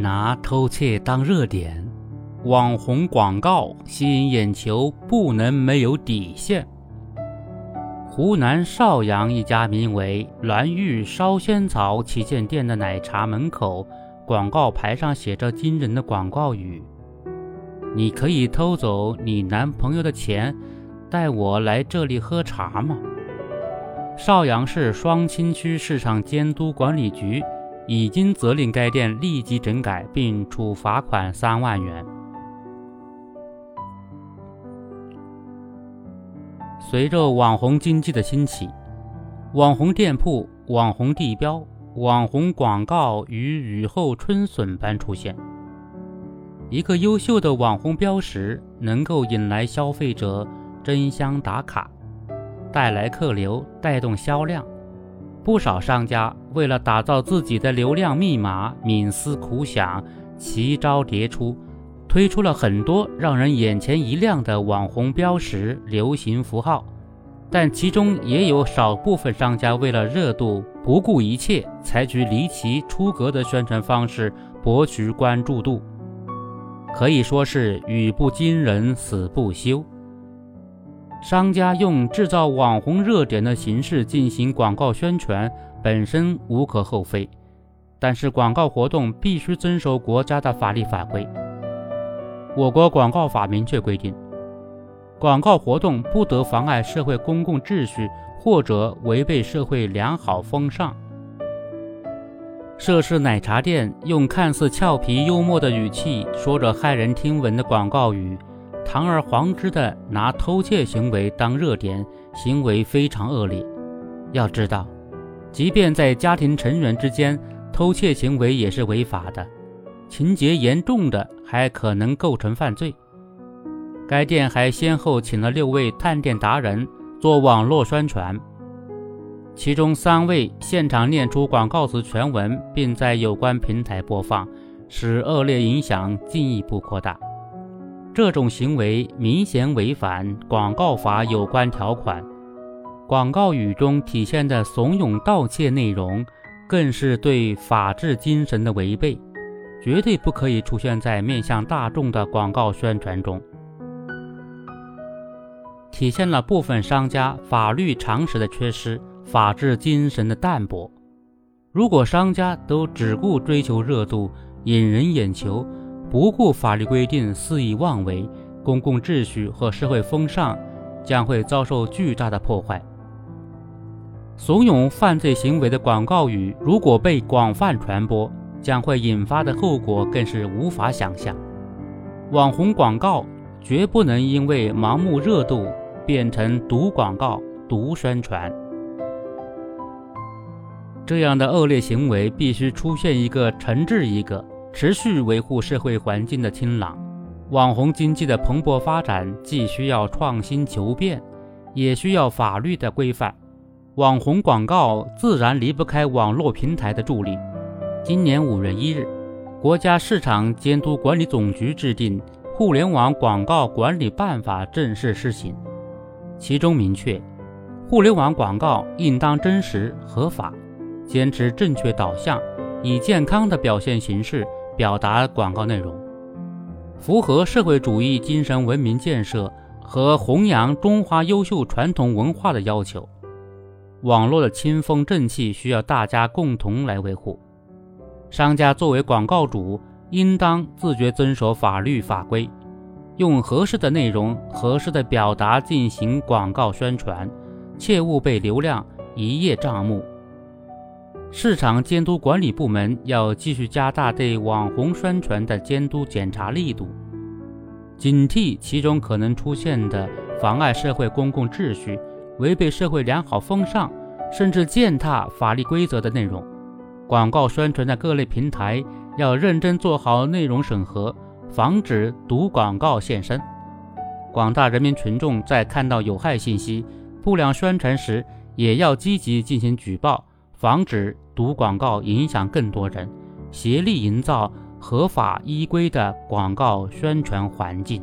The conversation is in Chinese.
拿偷窃当热点，网红广告吸引眼球，不能没有底线。湖南邵阳一家名为“蓝玉烧仙草”旗舰店的奶茶门口广告牌上写着惊人的广告语：“你可以偷走你男朋友的钱，带我来这里喝茶吗？”邵阳市双清区市场监督管理局已经责令该店立即整改，并处罚款三万元。随着网红经济的兴起，网红店铺、网红地标、网红广告如雨后春笋般出现。一个优秀的网红标识能够引来消费者争相打卡，带来客流，带动销量。不少商家为了打造自己的流量密码，冥思苦想，奇招迭出。推出了很多让人眼前一亮的网红标识、流行符号，但其中也有少部分商家为了热度不顾一切，采取离奇出格的宣传方式博取关注度，可以说是语不惊人死不休。商家用制造网红热点的形式进行广告宣传本身无可厚非，但是广告活动必须遵守国家的法律法规。我国广告法明确规定，广告活动不得妨碍社会公共秩序或者违背社会良好风尚。涉事奶茶店用看似俏皮幽默的语气说着骇人听闻的广告语，堂而皇之的拿偷窃行为当热点，行为非常恶劣。要知道，即便在家庭成员之间，偷窃行为也是违法的。情节严重的还可能构成犯罪。该店还先后请了六位探店达人做网络宣传，其中三位现场念出广告词全文，并在有关平台播放，使恶劣影响进一步扩大。这种行为明显违反广告法有关条款，广告语中体现的怂恿盗窃内容，更是对法治精神的违背。绝对不可以出现在面向大众的广告宣传中，体现了部分商家法律常识的缺失、法治精神的淡薄。如果商家都只顾追求热度、引人眼球，不顾法律规定肆意妄为，公共秩序和社会风尚将会遭受巨大的破坏。怂恿犯罪行为的广告语，如果被广泛传播，将会引发的后果更是无法想象。网红广告绝不能因为盲目热度变成毒广告、毒宣传。这样的恶劣行为必须出现一个惩治一个，持续维护社会环境的清朗。网红经济的蓬勃发展既需要创新求变，也需要法律的规范。网红广告自然离不开网络平台的助力。今年五月一日，国家市场监督管理总局制定《互联网广告管理办法》正式施行，其中明确，互联网广告应当真实合法，坚持正确导向，以健康的表现形式表达广告内容，符合社会主义精神文明建设和弘扬中华优秀传统文化的要求。网络的清风正气需要大家共同来维护。商家作为广告主，应当自觉遵守法律法规，用合适的内容、合适的表达进行广告宣传，切勿被流量一叶障目。市场监督管理部门要继续加大对网红宣传的监督检查力度，警惕其中可能出现的妨碍社会公共秩序、违背社会良好风尚，甚至践踏法律规则的内容。广告宣传的各类平台要认真做好内容审核，防止毒广告现身。广大人民群众在看到有害信息、不良宣传时，也要积极进行举报，防止毒广告影响更多人，协力营造合法依规的广告宣传环境。